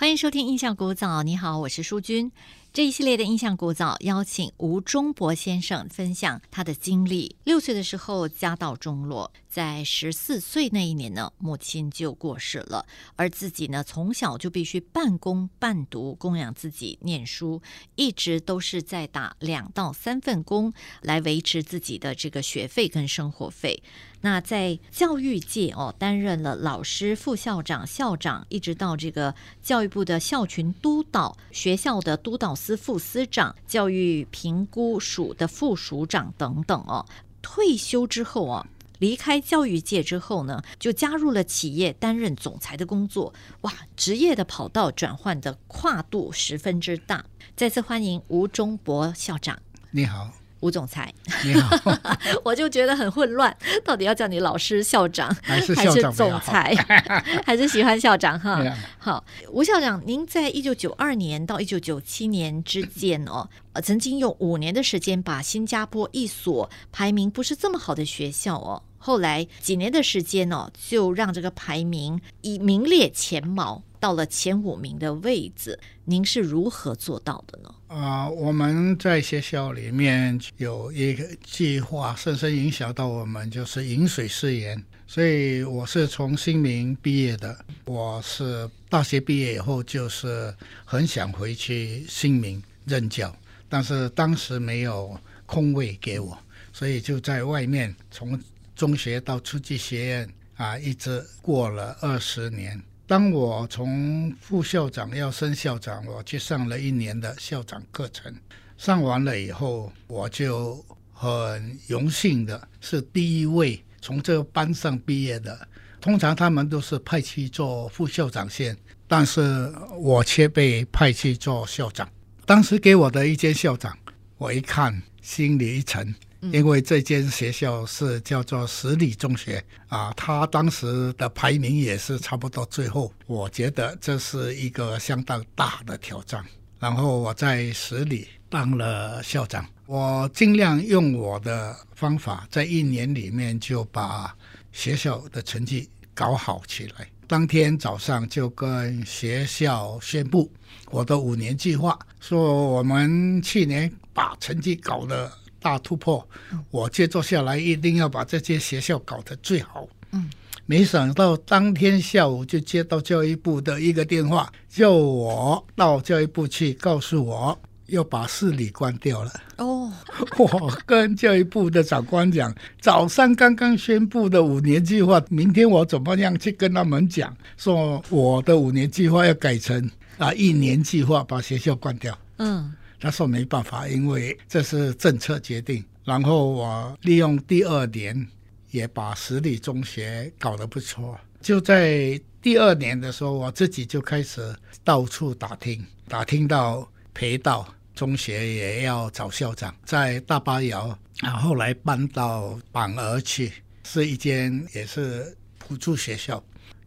欢迎收听《印象古早》，你好，我是淑君。这一系列的《印象古早》邀请吴忠博先生分享他的经历。六岁的时候家道中落，在十四岁那一年呢，母亲就过世了，而自己呢，从小就必须半工半读供养自己念书，一直都是在打两到三份工来维持自己的这个学费跟生活费。那在教育界哦，担任了老师、副校长、校长，一直到这个教育部的校群督导、学校的督导司副司长、教育评估署的副署长等等哦。退休之后啊，离开教育界之后呢，就加入了企业担任总裁的工作。哇，职业的跑道转换的跨度十分之大。再次欢迎吴忠博校长。你好，吴总裁，你好，我就觉得很混乱，到底要叫你老师、校长还是校长总裁，还是喜欢校长哈？好，吴校长，您在一九九二年到一九九七年之间哦，呃，曾经用五年的时间把新加坡一所排名不是这么好的学校哦，后来几年的时间哦，就让这个排名以名列前茅，到了前五名的位置。您是如何做到的呢？啊、我们在学校里面有一个计划，深深影响到我们，就是饮水思源。所以我是从新民毕业的，我是大学毕业以后就是很想回去新民任教，但是当时没有空位给我，所以就在外面从中学到初级学院啊，一直过了二十年。当我从副校长要升校长，我去上了一年的校长课程。上完了以后，我就很荣幸的是第一位从这个班上毕业的。通常他们都是派去做副校长先，但是我却被派去做校长。当时给我的一间校长，我一看心里一沉，因为这间学校是叫做十里中学啊，他当时的排名也是差不多最后。我觉得这是一个相当大的挑战。然后我在十里当了校长，我尽量用我的方法，在一年里面就把学校的成绩搞好起来。当天早上就跟学校宣布我的五年计划，说我们去年把成绩搞得大突破，我接着下来一定要把这些学校搞得最好。嗯，没想到当天下午就接到教育部的一个电话，叫我到教育部去，告诉我要把市里关掉了。哦，我跟教育部的长官讲，早上刚刚宣布的五年计划，明天我怎么样去跟他们讲，说我的五年计划要改成啊一年计划，把学校关掉。嗯他说没办法，因为这是政策决定。然后我利用第二年，也把十里中学搞得不错。就在第二年的时候，我自己就开始到处打听，打听到培道中学也要找校长，在大巴窑然，后来搬到板儿去，是一间也是补助学校。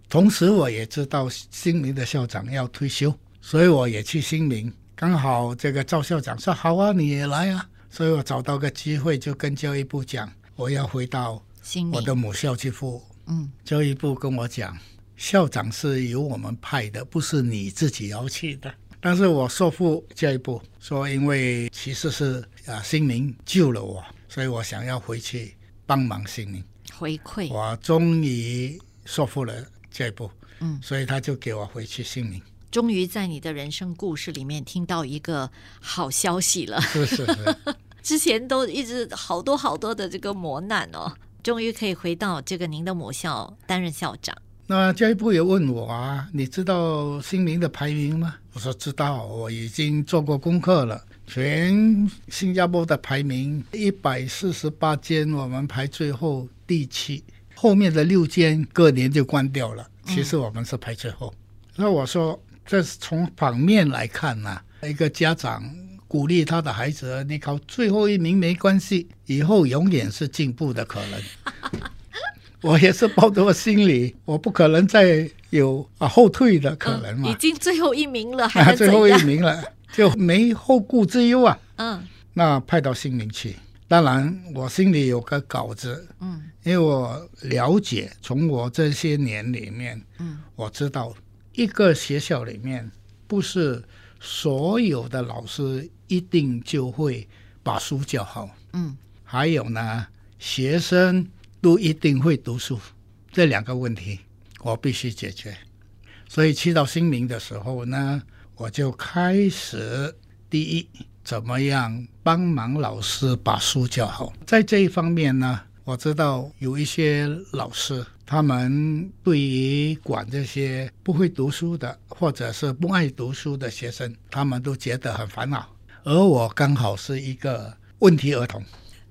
同时，我也知道新民的校长要退休，所以我也去新民。刚好这个赵校长说：“好啊，你也来啊。”所以我找到个机会，就跟教育部讲，我要回到我的母校去服务。嗯教育部跟我讲，校长是由我们派的，不是你自己要去的。但是我说服教育部说，因为其实是啊新民救了我，所以我想要回去帮忙新民。回馈，我终于说服了教育部，嗯所以他就给我回去新民。终于在你的人生故事里面听到一个好消息了。是是是，之前都一直好多好多的这个磨难哦，终于可以回到这个您的母校担任校长。那教育部也问我啊，你知道新民的排名吗？我说知道，我已经做过功课了。全新加坡的排名一百四十八间，我们排最后第七，后面的六间隔年就关掉了。其实我们是排最后。那我说这是从反面来看呐、一个家长鼓励他的孩子，你考最后一名没关系，以后永远是进步的可能。我也是抱着我心里，我不可能再有啊后退的可能嘛嗯已，经最后一名了，还最后一？名了，就没后顾之忧啊。嗯那派到新民去，当然我心里有个稿子，嗯因为我了解，从我这些年里面，嗯，我知道一个学校里面不是所有的老师一定就会把书教好，嗯还有呢，学生都一定会读书，这两个问题我必须解决。所以去到新民的时候呢，我就开始第一，怎么样帮忙老师把书教好。在这一方面呢，我知道有一些老师，他们对于管这些不会读书的或者是不爱读书的学生，他们都觉得很烦恼。而我刚好是一个问题儿童。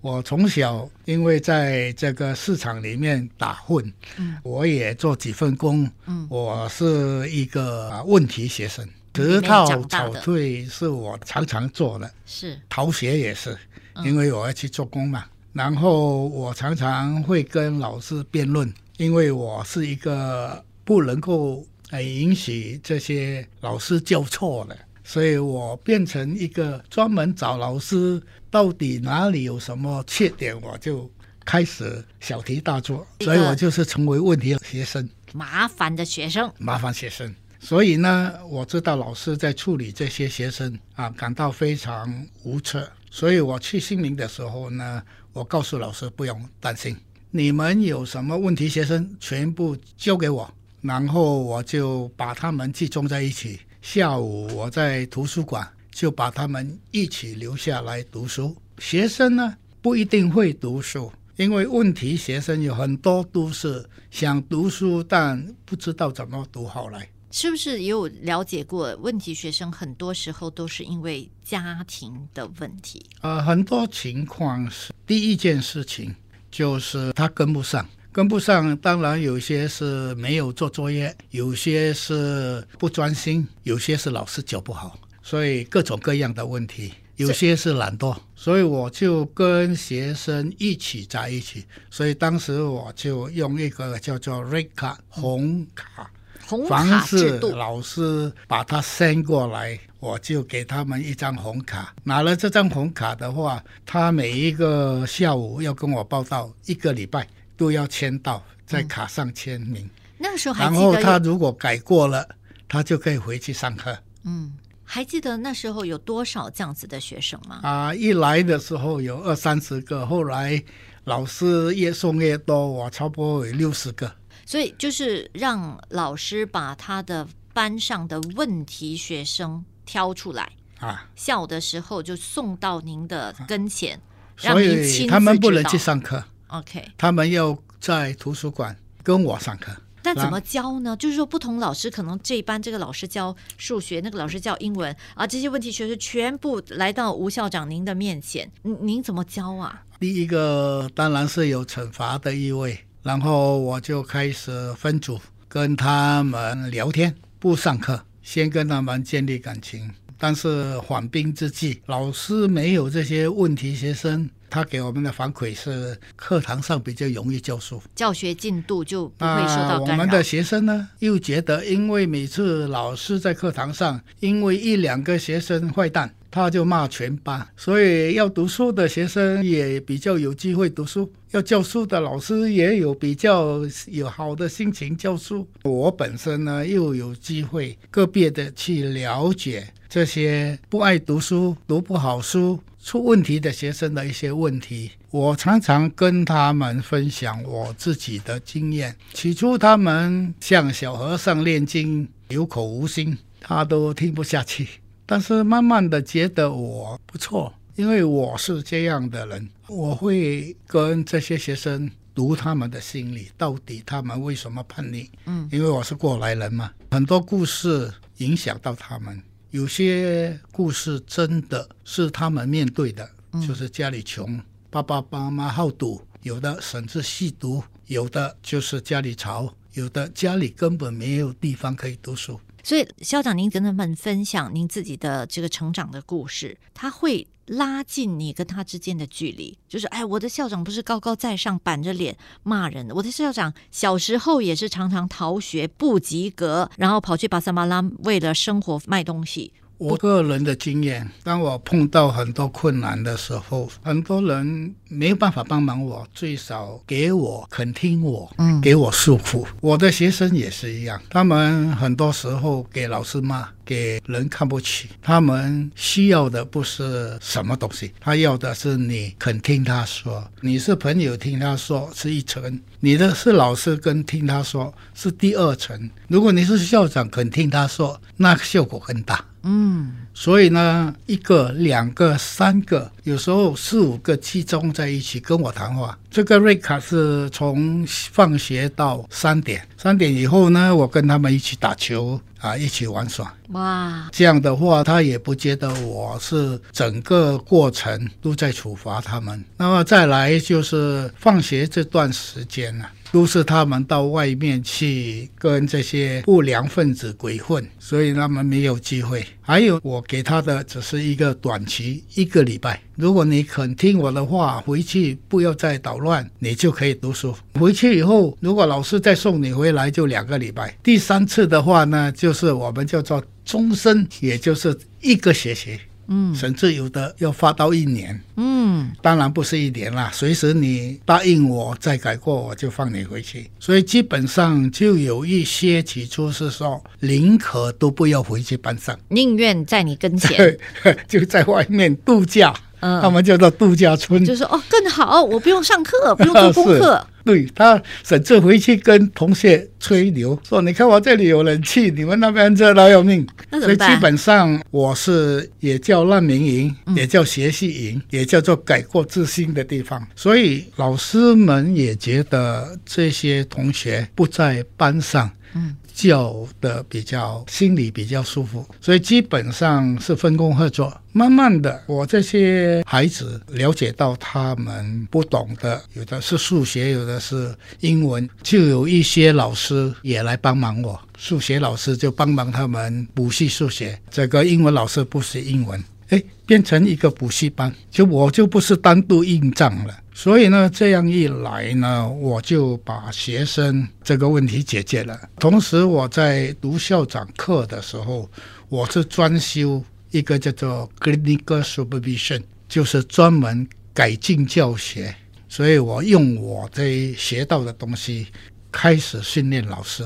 我从小因为在这个市场里面打混，嗯我也做几份工，嗯我是一个啊问题学生。里面直套长大的草退是我常常做的，是逃学也是，嗯因为我要去做工嘛。然后我常常会跟老师辩论，因为我是一个不能够呃允许这些老师教错的，所以我变成一个专门找老师到底哪里有什么缺点，我就开始小题大做，所以我就是成为问题学生。麻烦的学生。麻烦学生。所以呢，我知道老师在处理这些学生啊，感到非常无策。所以我去新民的时候呢，我告诉老师不用担心，你们有什么问题学生全部交给我，然后我就把他们集中在一起。下午我在图书馆就把他们一起留下来读书。学生呢不一定会读书，因为问题学生有很多都是想读书，但不知道怎么读好来。是不是也有了解过？问题学生很多时候都是因为家庭的问题。呃，很多情况是第一件事情就是他跟不上，跟不上。当然有些是没有做作业，有些是不专心，有些是老师教不好，所以各种各样的问题。有些是懒惰，所以我就跟学生一起在一起。所以当时我就用一个叫做 Red 卡红卡。红凡卡制是度，老师把他 send 过来，我就给他们一张红卡。拿了这张红卡的话，他每一个下午要跟我报到，一个礼拜都要签到，在卡上签名。那个时候还然后他如果改过了，他就可以回去上课。嗯，还记得那时候有多少这样子的学生吗？啊，一来的时候有二三十个，后来老师越送越多，我差不多有六十个。所以就是让老师把他的班上的问题学生挑出来，啊，下午的时候就送到您的跟前，让所您亲自以他们不能指导去上课，OK，他们要在图书馆跟我上课。那怎么教呢？就是说，不同老师可能这一班这个老师教数学，那个老师教英文啊，这些问题学生全部来到吴校长您的面前，您您怎么教啊？第一个当然是有惩罚的意味，然后我就开始分组跟他们聊天，不上课，先跟他们建立感情。但是缓兵之计，老师没有这些问题学生，他给我们的反馈是课堂上比较容易教书。教学进度就不会受到干扰我们的。学生呢，又觉得因为每次老师在课堂上，因为一两个学生坏蛋，他就骂全班，所以要读书的学生也比较有机会读书，要教书的老师也有比较有好的心情教书。我本身呢，又有机会个别的去了解这些不爱读书、读不好书。出问题的学生的一些问题，我常常跟他们分享我自己的经验。起初他们像小和尚念经，有口无心，他都听不下去。但是慢慢的觉得我不错，因为我是这样的人，我会跟这些学生读他们的心理，到底他们为什么叛逆？嗯，因为我是过来人嘛，很多故事影响到他们。有些故事真的是他们面对的，就是家里穷，爸爸妈妈好赌，有的甚至吸毒，有的就是家里潮，有的家里根本没有地方可以读书。所以校长，您跟他们分享您自己的这个成长的故事，他会拉近你跟他之间的距离。就是，哎，我的校长不是高高在上板着脸骂人的，我的校长小时候也是常常逃学不及格，然后跑去巴塞马拉为了生活卖东西。我个人的经验，当我碰到很多困难的时候，很多人没有办法帮忙我，最少给我肯听我，嗯给我束缚。我的学生也是一样，他们很多时候给老师骂，给人看不起。他们需要的不是什么东西，他要的是你肯听他说。你是朋友听他说是一层，你的是老师跟听他说是第二层。如果你是校长肯听他说，那效果更大。嗯，所以呢，一个、两个、三个，有时候四五个集中在一起跟我谈话。这个瑞卡是从放学到三点，三点以后呢，我跟他们一起打球啊，一起玩耍。哇，这样的话，他也不觉得我是整个过程都在处罚他们。那么再来就是放学这段时间呢、都是他们到外面去跟这些不良分子鬼混，所以他们没有机会。还有我给他的只是一个短期一个礼拜，如果你肯听我的话，回去不要再捣乱，你就可以读书。回去以后，如果老师再送你回来，就两个礼拜。第三次的话呢，就是我们叫做终身，也就是一个学期。嗯。甚至有的要发到一年，嗯，当然不是一年啦，随时你答应我再改过，我就放你回去。所以基本上就有一些起初是说，宁可都不要回去班上，宁愿在你跟前，就在外面度假，嗯。他们叫做度假村。就说哦更好，我不用上课，不用做功课。对他甚至回去跟同学吹牛，说你看我这里有冷气，你们那边热到要命。所以基？本上我是也叫难民营，也叫学习营，也叫做改过自新的地方。所以老师们也觉得这些同学不在班上。嗯教的比较心里比较舒服，所以基本上是分工合作。慢慢的，我这些孩子了解到他们不懂的，有的是数学，有的是英文，就有一些老师也来帮忙我。数学老师就帮忙他们补习数学，这个英文老师不是英文。哎，变成一个补习班，就我就不是单独应账了。所以呢，这样一来呢，我就把学生这个问题解决了。同时，我在读校长课的时候，我是专修一个叫做 clinical supervision，就是专门改进教学。所以我用我这学到的东西，开始训练老师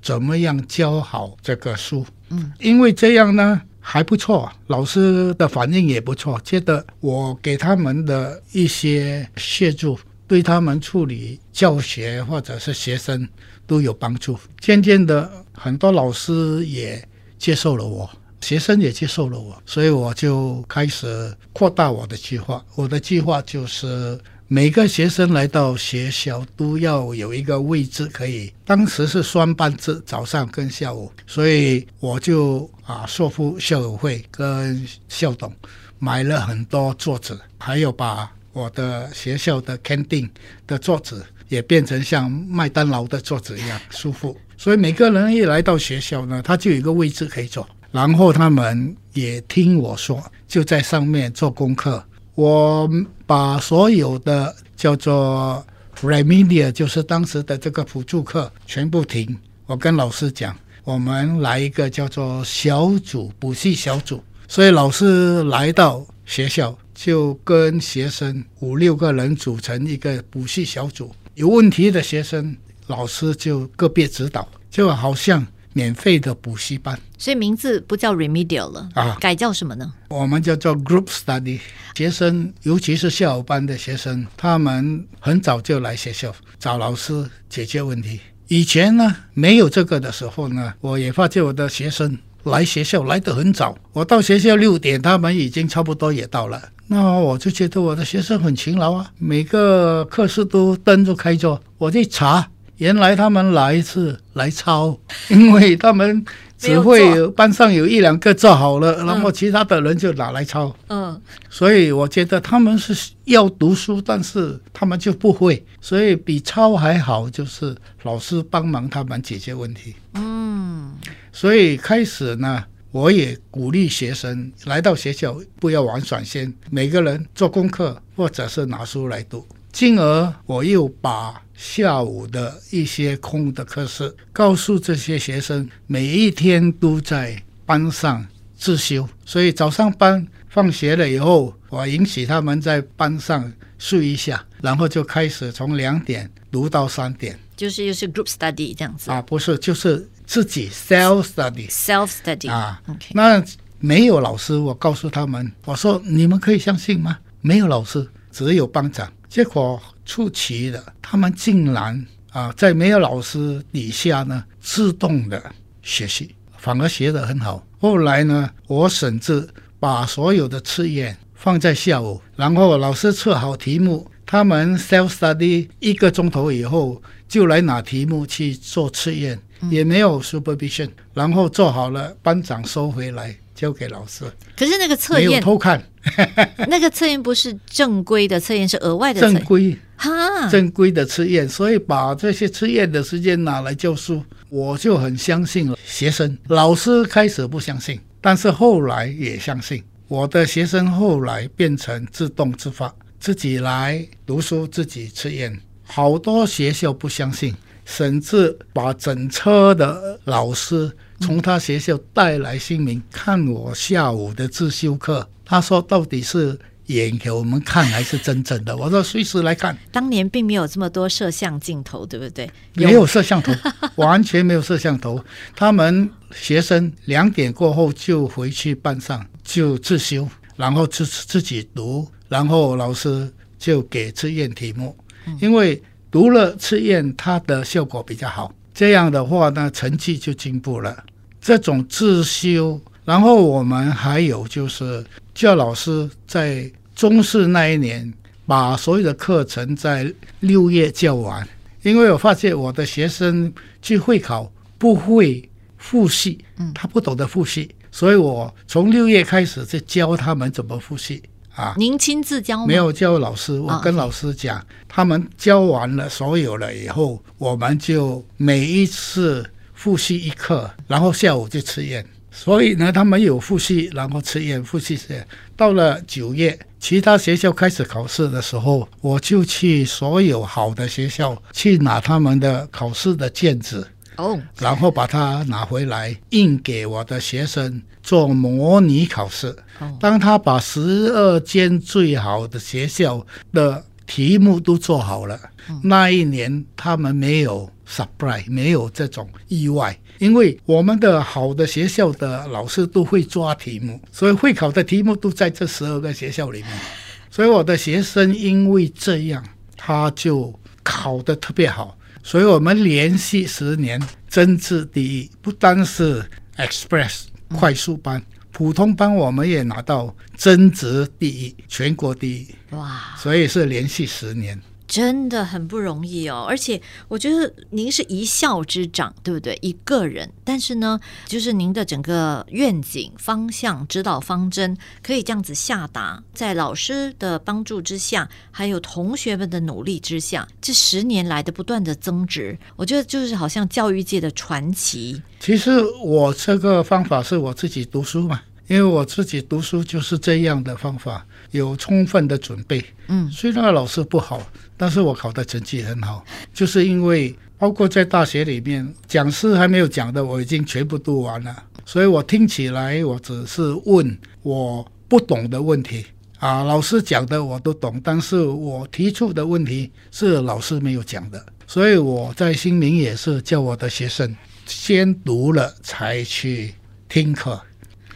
怎么样教好这个书。嗯，因为这样呢。还不错，老师的反应也不错，觉得我给他们的一些协助，对他们处理教学或者是学生都有帮助。渐渐的，很多老师也接受了我，学生也接受了我，所以我就开始扩大我的计划。我的计划就是。每个学生来到学校都要有一个位置可以，当时是双班制，早上跟下午，所以我就啊说服校友会跟校董买了很多桌子，还有把我的学校的 canteen 的桌子也变成像麦当劳的桌子一样舒服，所以每个人一来到学校呢，他就有一个位置可以坐，然后他们也听我说，就在上面做功课。我把所有的叫做 remedial，就是当时的这个辅助课全部停。我跟老师讲，我们来一个叫做小组补习小组，所以老师来到学校就跟学生五六个人组成一个补习小组，有问题的学生，老师就个别指导，就好像免费的补习班。所以名字不叫 remedial 了，啊改叫什么呢？我们叫做 group study。学生，尤其是下午班的学生，他们很早就来学校找老师解决问题。以前呢，没有这个的时候呢，我也发现我的学生来学校来得很早。我到学校六点，他们已经差不多也到了。那我就觉得我的学生很勤劳啊，每个课室都灯都开着。我去查，原来他们来是来抄，因为他们只会有班上有一两个做好了，然后其他的人就拿来抄。嗯，所以我觉得他们是要读书，但是他们就不会，所以比抄还好，就是老师帮忙他们解决问题。嗯，所以开始呢，我也鼓励学生来到学校不要玩耍先，每个人做功课或者是拿书来读。进而我又把下午的一些空的课室告诉这些学生，每一天都在班上自修，所以早上班放学了以后，我允许他们在班上睡一下，然后就开始从两点读到三点。就是又是 group study 这样子啊，不是，就是自己 self study。，self study 啊 OK，那没有老师，我告诉他们，我说你们可以相信吗？没有老师，只有班长。结果出奇的，他们竟然啊，在没有老师底下呢，自动的学习，反而学得很好。后来呢，我甚至把所有的测验放在下午，然后老师测好题目，他们 self study 一个钟头以后就来拿题目去做测验，也没有 supervision，然后做好了，班长收回来交给老师，可是那个测没有验，偷看，那个测验不是正规的测验，是额外的测验。正规哈，正规的测验，所以把这些测验的时间拿来教书，我就很相信了学生。老师开始不相信，但是后来也相信。我的学生后来变成自动自发，自己来读书，自己测验。好多学校不相信，甚至把整车的老师从他学校带来新民看我下午的自修课。他说到底是演给我们看还是真正的？我说随时来看。当年并没有这么多摄像镜头，对不对？没有摄像头，完全没有摄像头。他们学生两点过后就回去班上就自修，然后自自己读，然后老师就给测验题目。因为读了测验，它的效果比较好。这样的话呢，成绩就进步了。这种自修，然后我们还有就是教老师在中试那一年把所有的课程在六月教完。因为我发现我的学生去会考不会复习，他不懂得复习，所以我从六月开始就教他们怎么复习啊。您亲自教吗？没有教老师，我啊跟老师讲，他们教完了所有了以后，我们就每一次复习一课，然后下午就吃宴。所以呢，他们有复习，然后吃宴，复习吃宴。到了九月，其他学校开始考试的时候，我就去所有好的学校去拿他们的考试的卷子，哦，然后把它拿回来印给我的学生做模拟考试。哦当他把十二间最好的学校的题目都做好了，那一年他们没有 surprise，没有这种意外，因为我们的好的学校的老师都会抓题目，所以会考的题目都在这十二个学校里面。所以我的学生因为这样，他就考得特别好。所以我们连续十年政治第一，不单是 Express 快速班，普通班我们也拿到增值第一，全国第一，哇，所以是连续十年。真的很不容易哦，而且我觉得您是一校之长，对不对？一个人，但是呢，就是您的整个愿景、方向、指导方针可以这样子下达，在老师的帮助之下，还有同学们的努力之下，这十年来的不断的增值，我觉得就是好像教育界的传奇。其实我这个方法是我自己读书嘛，因为我自己读书就是这样的方法，有充分的准备。嗯，虽然老师不好，但是我考的成绩很好，就是因为包括在大学里面，讲师还没有讲的，我已经全部读完了，所以我听起来我只是问我不懂的问题啊，老师讲的我都懂，但是我提出的问题是老师没有讲的，所以我在新民也是叫我的学生先读了才去听课。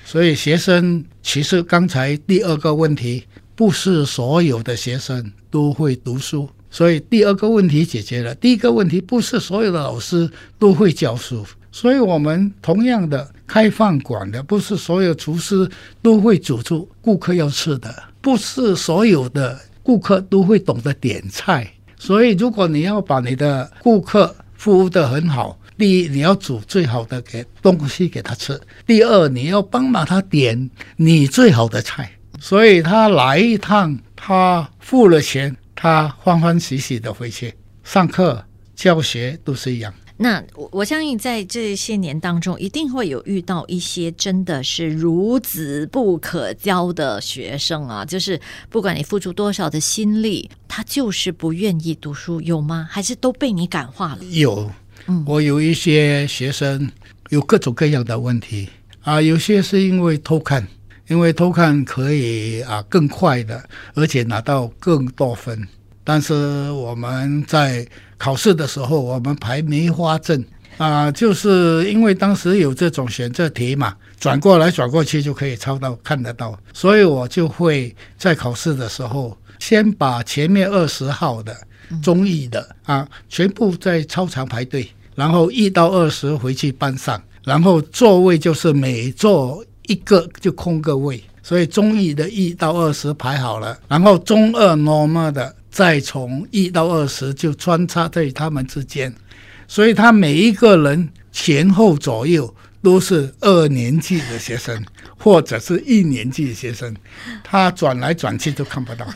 所以学生其实刚才第二个问题，不是所有的学生都会读书，所以第二个问题解决了。第一个问题不是所有的老师都会教书，所以我们同样的开饭馆的，不是所有厨师都会煮出顾客要吃的，不是所有的顾客都会懂得点菜。所以如果你要把你的顾客服务得很好，第一，你要煮最好的给东西给他吃；第二，你要帮忙他点你最好的菜。所以他来一趟，他付了钱，他欢欢喜喜的回去上课、教学都是一样。那我我相信在这些年当中，一定会有遇到一些真的是孺子不可教的学生啊，就是不管你付出多少的心力，他就是不愿意读书，有吗？还是都被你感化了？有，嗯我有一些学生有各种各样的问题啊，有些是因为偷看，因为偷看可以啊更快的，而且拿到更多分。但是我们在考试的时候，我们排梅花阵啊，就是因为当时有这种选择题嘛，转过来转过去就可以抄到看得到，所以我就会在考试的时候先把前面二十号的中意的啊，全部在操场排队，然后一到二十回去班上，然后座位就是每座一个就空个位，所以中译的一到二十排好了，然后中二 normal 的再从一到二十就穿插在他们之间，所以他每一个人前后左右都是二年级的学生，或者是一年级的学生，他转来转去都看不到。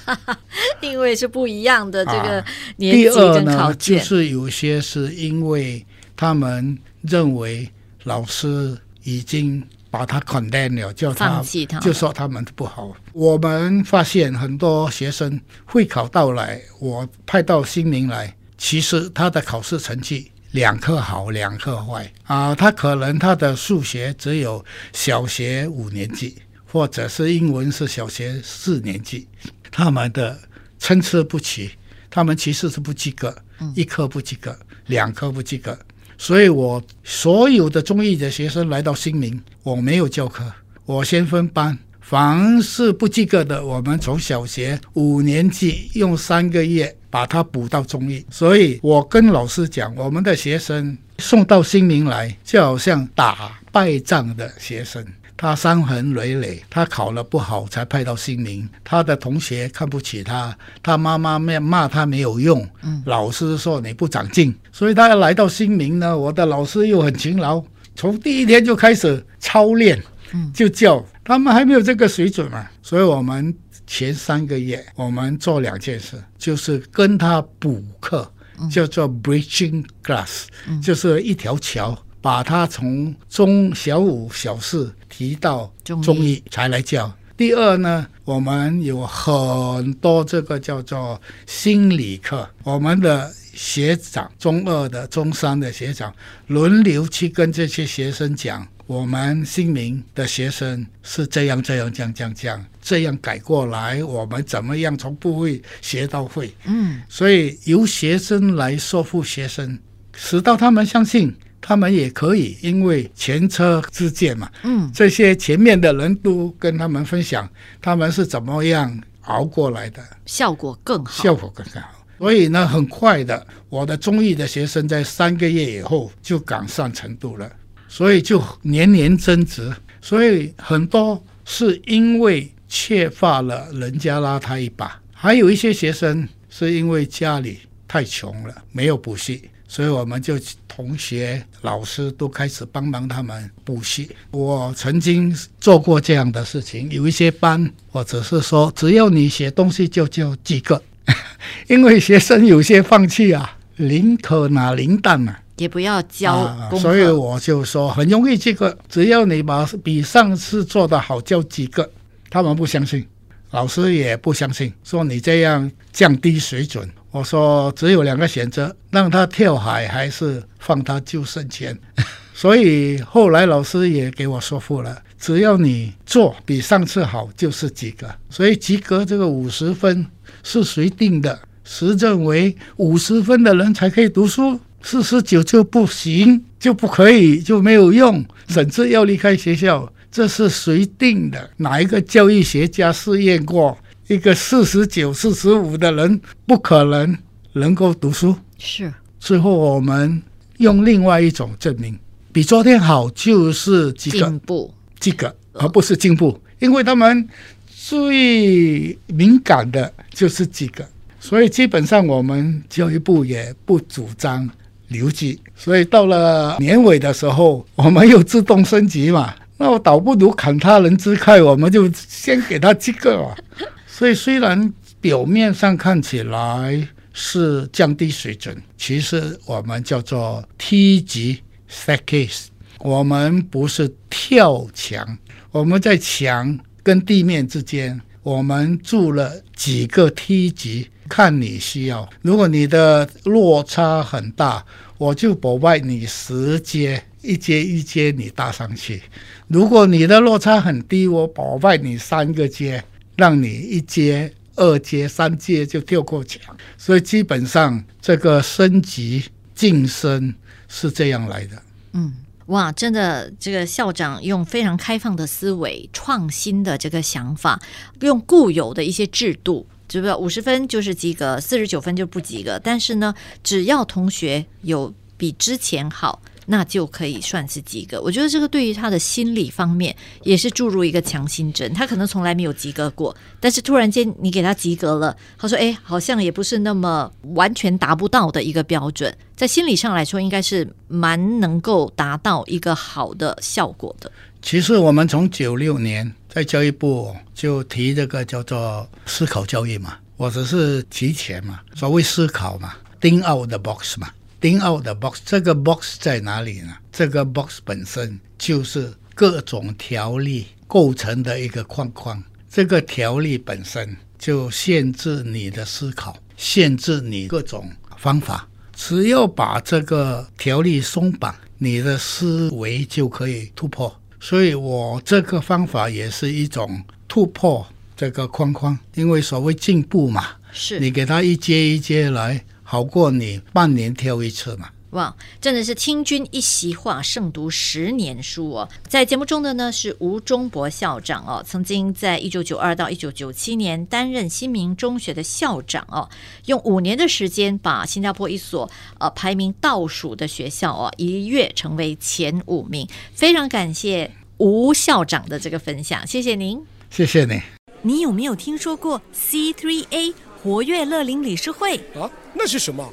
定位是不一样的这个啊第年纪跟二呢，就，是有些是因为他们认为老师已经把他 condemn 了，叫他就说他们不好。我们发现很多学生会考到来，我派到新民来，其实他的考试成绩。两科好，两科坏啊！他可能他的数学只有小学五年级，或者是英文是小学四年级，他们的参差不齐，他们其实是不及格，一科不及格，两科不及格。所以我所有的中医的学生来到新民，我没有教课，我先分班。凡是不及格的，我们从小学五年级用三个月把它补到中医。所以我跟老师讲，我们的学生送到新民来，就好像打败仗的学生。他伤痕累累，他考了不好才派到新民，他的同学看不起他，他妈妈骂骂他没有用，老师说你不长进，所以他要来到新民呢。我的老师又很勤劳，从第一天就开始操练，就教他们还没有这个水准嘛，所以我们前三个月我们做两件事，就是跟他补课，叫做 bridging class，、就是一条桥。把他从中小五、小四提到中一中一才来教。第二呢，我们有很多这个叫做心理课，我们的学长，中二的、中三的学长轮流去跟这些学生讲，我们新民的学生是这样、这样、这样、这样、这样，这样改过来，我们怎么样从不会学到会。嗯，所以由学生来说服学生，使到他们相信他们也可以，因为前车之鉴嘛。嗯，这些前面的人都跟他们分享他们是怎么样熬过来的，效果更好。效果更好。所以呢，很快的，我的中艺的学生在三个月以后就赶上程度了，所以就年年增值。所以很多是因为缺乏了人家拉他一把，还有一些学生是因为家里太穷了，没有补习，所以我们就同学、老师都开始帮忙他们补习。我曾经做过这样的事情，有一些班，我只是说，只要你写东西就就几个，因为学生有些放弃啊，宁可拿零蛋啊。也不要教啊，所以我就说很容易，这个只要你把比上次做的好，教几个，他们不相信，老师也不相信，说你这样降低水准。我说只有两个选择，让他跳海还是放他救生圈。所以后来老师也给我说服了，只要你做比上次好，就是及格。所以及格这个五十分是谁定的？是认为五十分的人才可以读书，四十九就不行，就不可以，就没有用，甚至要离开学校。这是谁定的？哪一个教育学家试验过？一个四十九、四十五的人不可能能够读书。是最后我们用另外一种证明，比昨天好就是及格进，步。及格，而不是进步，因为他们最敏感的就是及格，所以基本上我们教育部也不主张留级。所以到了年尾的时候，我们又自动升级嘛。那我倒不如砍他人之快，我们就先给他几个嘛。所以虽然表面上看起来是降低水准，其实我们叫做梯级 staircase，我们不是跳墙，我们在墙跟地面之间，我们筑了几个梯级，看你需要。如果你的落差很大，我就不外你十阶，一阶一阶你搭上去。如果你的落差很低，我保外你三个阶，让你一阶、二阶、三阶就跳过墙。所以基本上这个升级晋升是这样来的。嗯，哇，真的，这个校长用非常开放的思维、创新的这个想法，用固有的一些制度，是不是？五十分就是及格，四十九分就不及格。但是呢，只要同学有比之前好。那就可以算是及格。我觉得这个对于他的心理方面也是注入一个强心针。他可能从来没有及格过，但是突然间你给他及格了，他说：“哎，好像也不是那么完全达不到的一个标准。”在心理上来说，应该是蛮能够达到一个好的效果的。其实我们从九六年在教育部就提这个叫做思考教育嘛，我只是提前嘛，所谓思考嘛，think out the box 嘛。Think out the box，这个 box 在哪里呢？这个 box 本身就是各种条例构成的一个框框，这个条例本身就限制你的思考，限制你各种方法。只要把这个条例松绑，你的思维就可以突破。所以我这个方法也是一种突破这个框框，因为所谓进步嘛，是你给他一阶一阶来。好过你半年跳一次嘛？哇，真的是听君一席话，胜读十年书哦！在节目中的呢是吴忠博校长哦，曾经在一九九二到一九九七年担任新民中学的校长哦，用五年的时间把新加坡一所呃排名倒数的学校哦一跃成为前五名。非常感谢吴校长的这个分享，谢谢您，谢谢你。你有没有听说过 C3A？活跃乐龄理事会啊，那是什么？